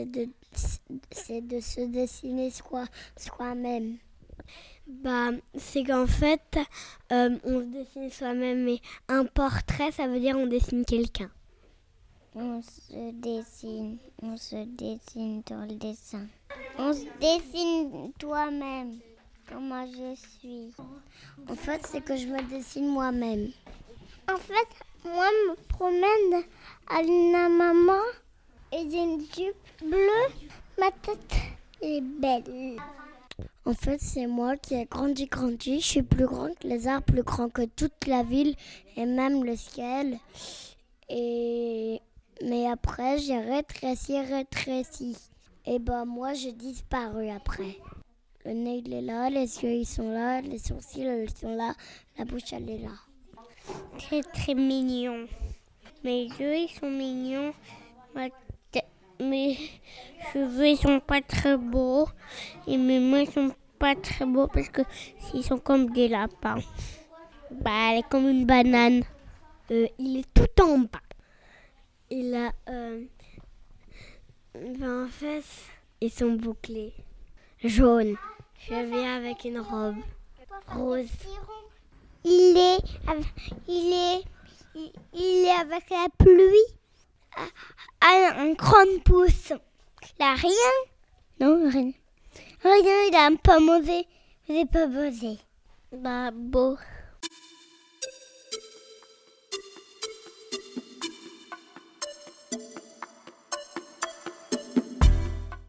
C'est de, c'est de se dessiner soi, soi-même. Bah, c'est qu'en fait, euh, on se dessine soi-même, mais un portrait, ça veut dire on dessine quelqu'un. On se dessine, on se dessine dans le dessin. On se dessine toi-même, comment je suis. En fait, c'est que je me dessine moi-même. En fait, moi, je me promène à la maman jupe bleue. Ma tête est belle. En fait, c'est moi qui ai grandi, grandi. Je suis plus grande que les arbres, plus grand que toute la ville et même le ciel. Et mais après, j'ai rétréci, rétréci. Et ben moi, j'ai disparu après. Le nez, il est là, les yeux, ils sont là, les sourcils, ils sont là, la bouche, elle est là. C'est très mignon. Mes yeux, ils sont mignons. Mes cheveux, sont pas très beaux. Et mes mains, sont pas très beaux parce que ils sont comme des lapins. Bah, elle est comme une banane. Euh, il est tout en bas. Il a euh, 20 fesses. Ils sont bouclés. Jaune. Je viens avec une robe rose. Il est, il est, il est avec la pluie un grand pouce. Il a rien Non, rien. Rien, il a peu mauvais. Vous n'avez pas posé. Bah, beau.